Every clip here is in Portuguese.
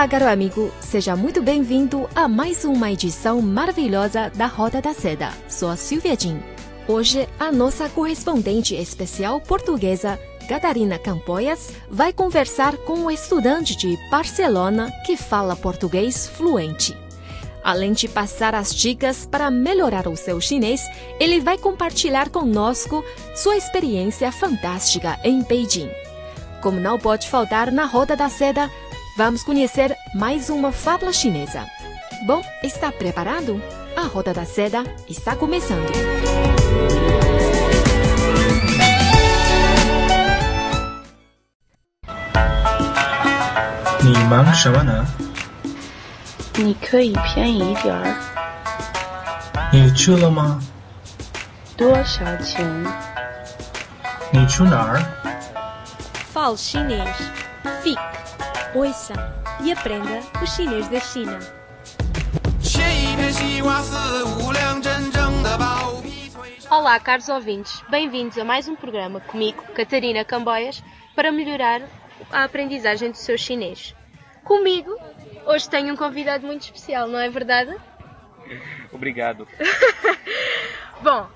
Olá, caro amigo, seja muito bem-vindo a mais uma edição maravilhosa da Roda da Seda. Sou a Silvia Jin. Hoje, a nossa correspondente especial portuguesa, Catarina Campoias, vai conversar com um estudante de Barcelona que fala português fluente. Além de passar as dicas para melhorar o seu chinês, ele vai compartilhar conosco sua experiência fantástica em Beijing. Como não pode faltar na Roda da Seda, Vamos conhecer mais uma fábula chinesa. Bom, está preparado? A Roda da Seda está começando. Fique Ouça e aprenda o chinês da China. Olá, caros ouvintes, bem-vindos a mais um programa comigo, Catarina Camboias, para melhorar a aprendizagem do seu chinês. Comigo, hoje tenho um convidado muito especial, não é verdade? Obrigado. Bom,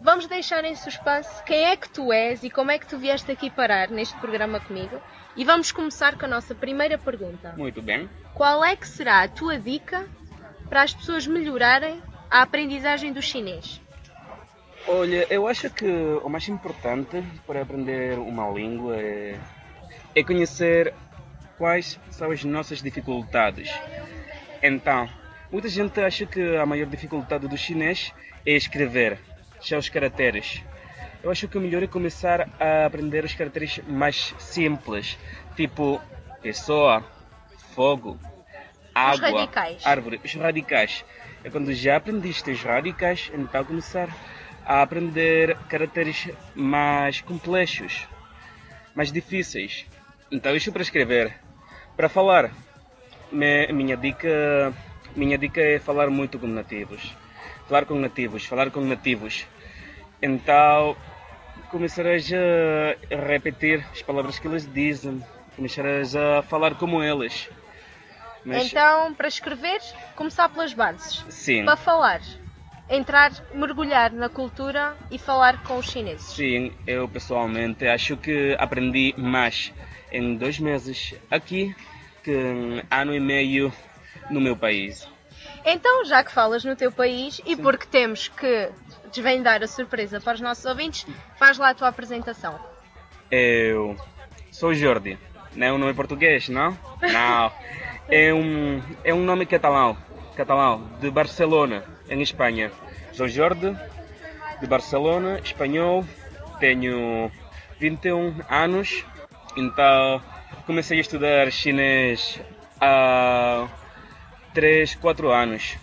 vamos deixar em suspense quem é que tu és e como é que tu vieste aqui parar neste programa comigo. E vamos começar com a nossa primeira pergunta. Muito bem. Qual é que será a tua dica para as pessoas melhorarem a aprendizagem do chinês? Olha, eu acho que o mais importante para aprender uma língua é, é conhecer quais são as nossas dificuldades. Então, muita gente acha que a maior dificuldade do chinês é escrever, seus caracteres. Eu acho que o melhor é começar a aprender os caracteres mais simples, tipo pessoa, fogo, água, radicais. árvore, os radicais. É quando já aprendiste os radicais, então começar a aprender caracteres mais complexos, mais difíceis. Então isso para escrever. Para falar, minha dica, minha dica é falar muito com nativos. Falar com nativos, falar com nativos. Então começarás a repetir as palavras que eles dizem, começarás a falar como eles. Mas Então, para escrever, começar pelas bases. sim, Para falar, entrar, mergulhar na cultura e falar com os chineses. sim, eu pessoalmente acho que aprendi mais em dois meses aqui que em ano e meio no meu país. Então, já que falas no teu país e porque temos que desvendar a surpresa para os nossos ouvintes, faz lá a tua apresentação. Eu sou Jordi. Não é um nome português, não? Não. É um, é um nome catalão. Catalão, de Barcelona, em Espanha. Sou Jordi, de Barcelona, espanhol. Tenho 21 anos. Então, comecei a estudar chinês há 3, 4 anos.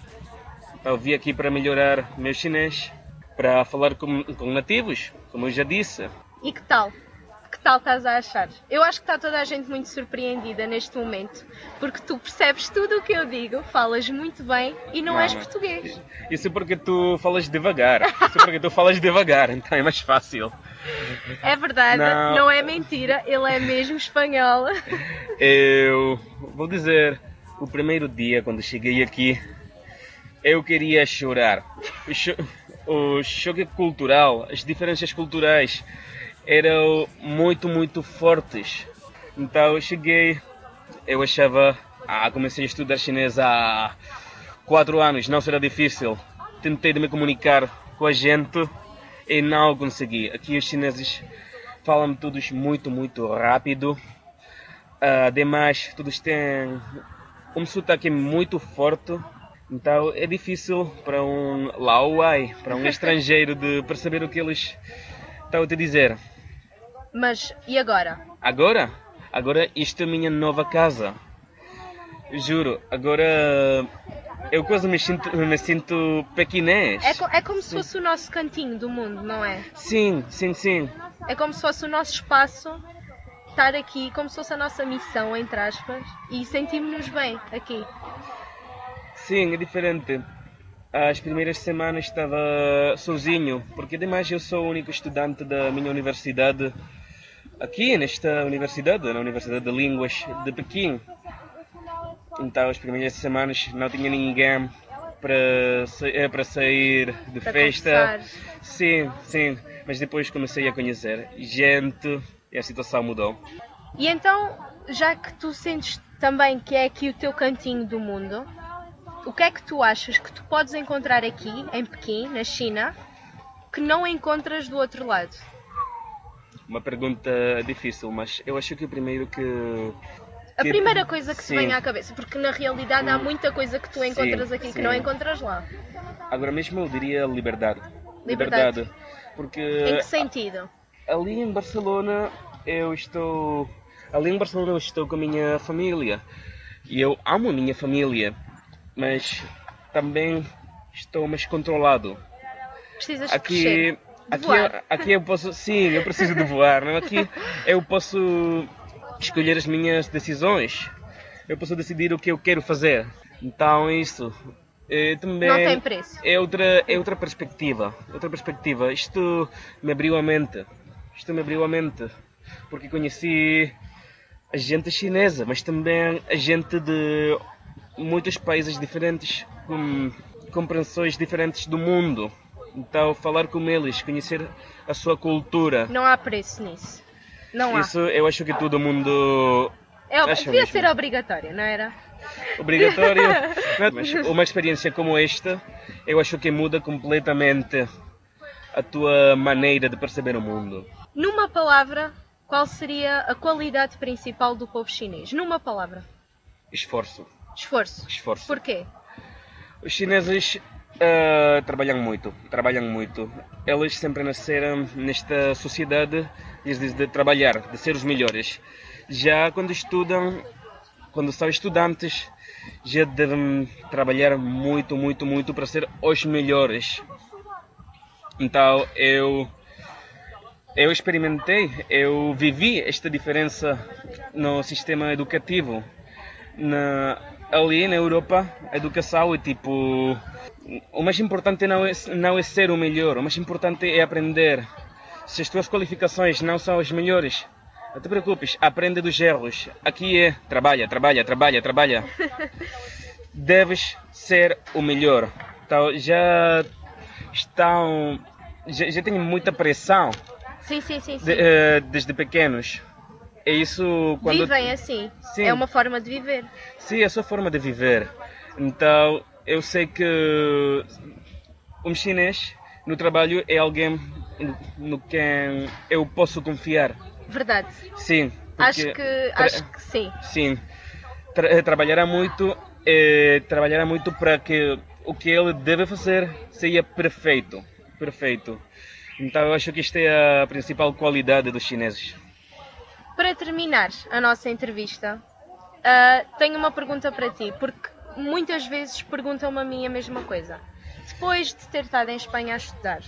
Eu vim aqui para melhorar meu chinês, para falar com, com nativos, como eu já disse. E que tal? Que tal estás a achar? Eu acho que está toda a gente muito surpreendida neste momento, porque tu percebes tudo o que eu digo, falas muito bem e não, és mas- português. Isso é porque tu falas devagar. Isso é porque tu falas devagar, então é mais fácil. É verdade, Não. não é mentira, ele é mesmo espanhol. Eu vou dizer, o primeiro dia quando cheguei aqui, eu queria chorar. Cho- o choque cultural, as diferenças culturais eram muito, muito fortes. Então eu cheguei, eu achava, ah, comecei a estudar chinês há quatro anos, não será difícil. Tentei de me comunicar com a gente e não consegui. Aqui os chineses falam todos muito, muito rápido. Ah, Ademais, todos têm um sotaque muito forte. Então é difícil para um lauai, para um estrangeiro, de perceber o que eles estão a te dizer. Mas e agora? Agora? Agora isto é a minha nova casa. Juro, agora eu quase me sinto, me sinto pequinês. É, é como se fosse o nosso cantinho do mundo, não é? Sim, sim, sim. É como se fosse o nosso espaço estar aqui, como se fosse a nossa missão, entre aspas, e sentimos-nos bem aqui. Sim, é diferente. As primeiras semanas estava sozinho, porque ademais eu sou o único estudante da minha universidade aqui nesta universidade, na Universidade de Línguas de Pequim. Então as primeiras semanas não tinha ninguém para, eh, para sair de Para festa. conversar. Sim, sim. Mas depois comecei a conhecer gente e a situação mudou. E então, já que tu sentes também que é aqui o teu cantinho do mundo, o que é que tu achas que tu podes encontrar aqui, em Pequim, na China, que não encontras do outro lado? Uma pergunta difícil, mas eu acho que o primeiro que. A que- primeira coisa que te Sim. vem à cabeça, porque na realidade há muita coisa que tu Sim, encontras aqui que sim. não encontras lá. Agora mesmo eu diria liberdade. Liberdade. Porque Em que sentido? ali em Barcelona eu estou. Ali em Barcelona eu estou com a minha família. E eu amo a minha família. Mas também estou mais controlado. Precisas Aqui. crescer. Aqui, voar. aqui eu posso. Sim, eu preciso de voar. Não? Aqui eu posso escolher as minhas decisões. Eu posso decidir o que eu quero fazer. Então isso. também Não tem preço. é outra, é outra perspectiva. Outra perspectiva. Isto me abriu a mente. Isto me abriu a mente. Porque conheci a gente chinesa, mas também a gente de muitos países diferentes, com compreensões diferentes do mundo. Então, falar com eles, conhecer a sua cultura. Não há preço nisso. Não há. Isso eu acho que todo mundo É, acho devia mesmo. ser obrigatório, não era? obrigatório. Mas uma experiência como esta, eu acho que muda completamente a tua maneira de perceber o mundo. Numa palavra, qual seria a qualidade principal do povo chinês? Numa palavra. Esforço. Esforço. Esforço. Porquê? Os chineses ah, trabalham muito, trabalham muito. Eles sempre nasceram nesta sociedade de, de trabalhar, de ser os melhores. Já quando estudam, quando são estudantes, já devem trabalhar muito, muito, muito para ser os melhores. Então eu eu experimentei, eu vivi esta diferença no sistema educativo. Na, ali na Europa, a educação é tipo. O mais importante não é, não é ser o melhor, o mais importante é aprender. Se as tuas qualificações não são as melhores, não te preocupes, aprende dos erros. Aqui é trabalha, trabalha, trabalha, trabalha. Deves ser o melhor. Então já estão. Já, já têm muita pressão Sim, sim, sim. de- eh, desde pequenos. É isso quando. Vivem assim. Sim. É uma forma de viver. Sim, é a sua forma de viver. Então, eu sei que um chinês no trabalho é alguém no quem eu posso confiar. Verdade. Sim. Acho que, acho que sim. Sim. Tra- eh, trabalhará muito, eh, trabalhará muito para que o que ele deve fazer seja perfeito. Perfeito. Então, eu acho que esta é a principal qualidade dos chineses. Para terminar a nossa entrevista, ah, tenho uma pergunta para ti, porque muitas vezes perguntam-me a mim a mesma coisa. Depois de ter estado em Espanha a estudar,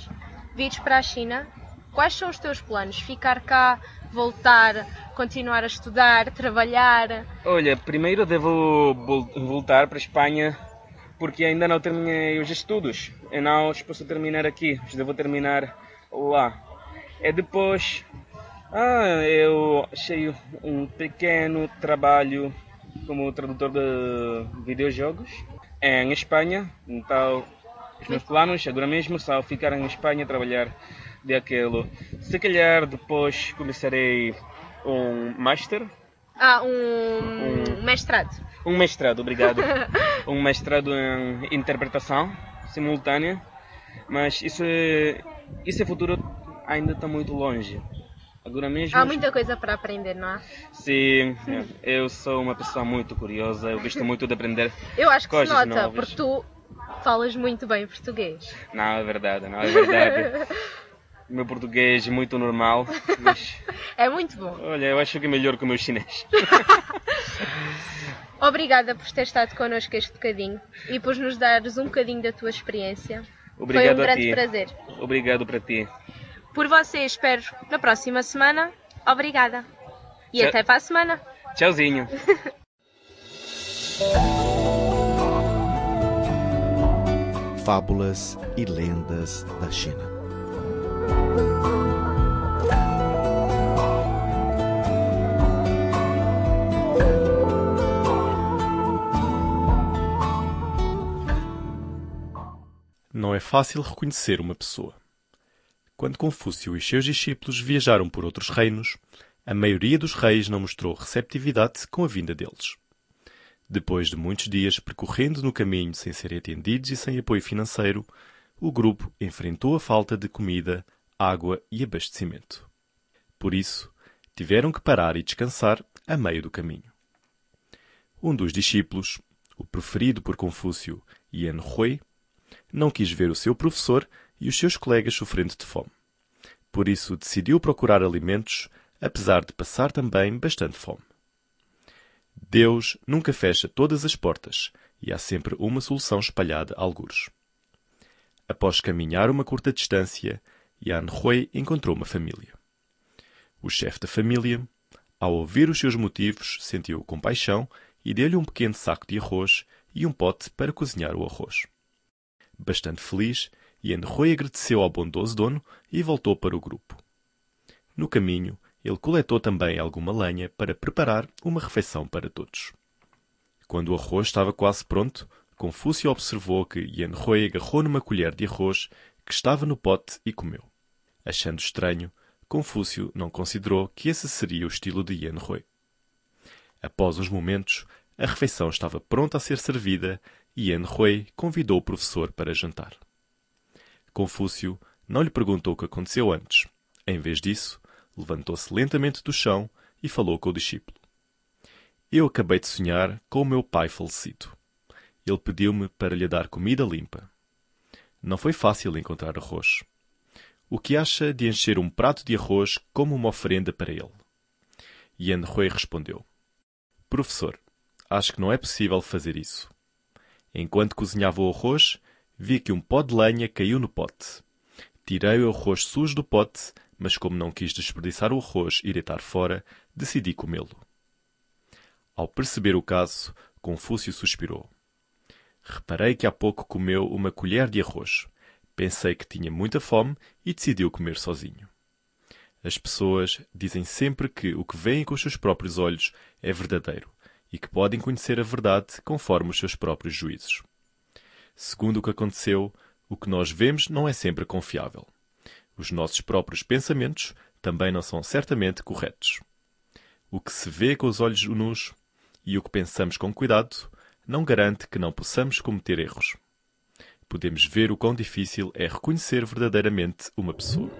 vires para a China, quais são os teus planos? Ficar cá, voltar, continuar a estudar, trabalhar? Olha, primeiro devo vol- voltar para a Espanha porque ainda não terminei os estudos. Eu não os posso terminar aqui, devo terminar lá. E depois, ah, eu achei um pequeno trabalho como tradutor de videojogos em Espanha. Então, os meus planos agora mesmo são ficar em Espanha trabalhar daquilo. Se calhar depois começarei um master Ah, um mestrado. um mestrado, obrigado. um mestrado em interpretação simultânea. Mas isso é, isso é futuro ainda está muito longe. Há muita coisa para aprender, não há? Sim, eu sou uma pessoa muito curiosa, eu gosto muito de aprender. Eu acho que se nota, novas. porque tu falas muito bem português. Não, é verdade, não é verdade. O meu português é muito normal, mas É muito bom. olha, eu acho que é melhor que o meu chinês. Obrigada por ter estado connosco este bocadinho e por nos dares um bocadinho da tua experiência. Obrigado Foi um a grande ti. prazer. Obrigado para ti. Por você, espero na próxima semana. Obrigada. E Tchau. até para a semana. Tchauzinho. Fábulas e lendas da China. Não é fácil reconhecer uma pessoa. Quando Confúcio e seus discípulos viajaram por outros reinos, a maioria dos reis não mostrou receptividade com a vinda deles. Depois de muitos dias percorrendo no caminho sem serem atendidos e sem apoio financeiro, o grupo enfrentou a falta de comida, água e abastecimento. Por isso, tiveram que parar e descansar a meio do caminho. Um dos discípulos, o preferido por Confúcio, Yan Hui, não quis ver o seu professor e os seus colegas sofrendo de fome. Por isso decidiu procurar alimentos, apesar de passar também bastante fome. Deus nunca fecha todas as portas e há sempre uma solução espalhada a algures. Após caminhar uma curta distância, Yan Hui encontrou uma família. O chefe da família, ao ouvir os seus motivos, sentiu compaixão e deu-lhe um pequeno saco de arroz e um pote para cozinhar o arroz. Bastante feliz, Yan Hui agradeceu ao bondoso dono e voltou para o grupo. No caminho, ele coletou também alguma lenha para preparar uma refeição para todos. Quando o arroz estava quase pronto, Confúcio observou que Yan Hui agarrou numa colher de arroz que estava no pote e comeu. Achando estranho, Confúcio não considerou que esse seria o estilo de Yan Hui. Após uns momentos, a refeição estava pronta a ser servida e Yan Hui convidou o professor para jantar. Confúcio não lhe perguntou o que aconteceu antes. Em vez disso, levantou-se lentamente do chão e falou com o discípulo. Eu acabei de sonhar com o meu pai falecido. Ele pediu-me para lhe dar comida limpa. Não foi fácil encontrar arroz. O que acha de encher um prato de arroz como uma oferenda para ele? Yan Hui respondeu. Professor, acho que não é possível fazer isso. Enquanto cozinhava o arroz, vi que um pó de lenha caiu no pote. Tirei o arroz sujo do pote, mas como não quis desperdiçar o arroz e deitar fora, decidi comê-lo. Ao perceber o caso, Confúcio suspirou. Reparei que há pouco comeu uma colher de arroz. Pensei que tinha muita fome e decidiu comer sozinho. As pessoas dizem sempre que o que veem com os seus próprios olhos é verdadeiro e que podem conhecer a verdade conforme os seus próprios juízos. Segundo o que aconteceu, o que nós vemos não é sempre confiável. Os nossos próprios pensamentos também não são certamente corretos. O que se vê com os olhos nus e o que pensamos com cuidado não garante que não possamos cometer erros. Podemos ver o quão difícil é reconhecer verdadeiramente uma pessoa.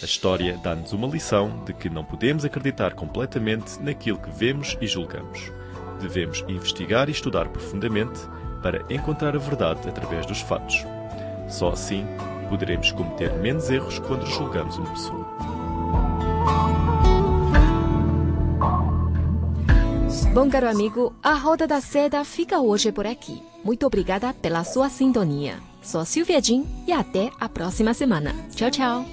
A história dá-nos uma lição de que não podemos acreditar completamente naquilo que vemos e julgamos. Devemos investigar e estudar profundamente para encontrar a verdade através dos fatos. Só assim poderemos cometer menos erros quando julgamos uma pessoa. Bom, caro amigo, a Roda da Seda fica hoje por aqui. Muito obrigada pela sua sintonia. Sou Silvia Jin e até a próxima semana. Tchau, tchau.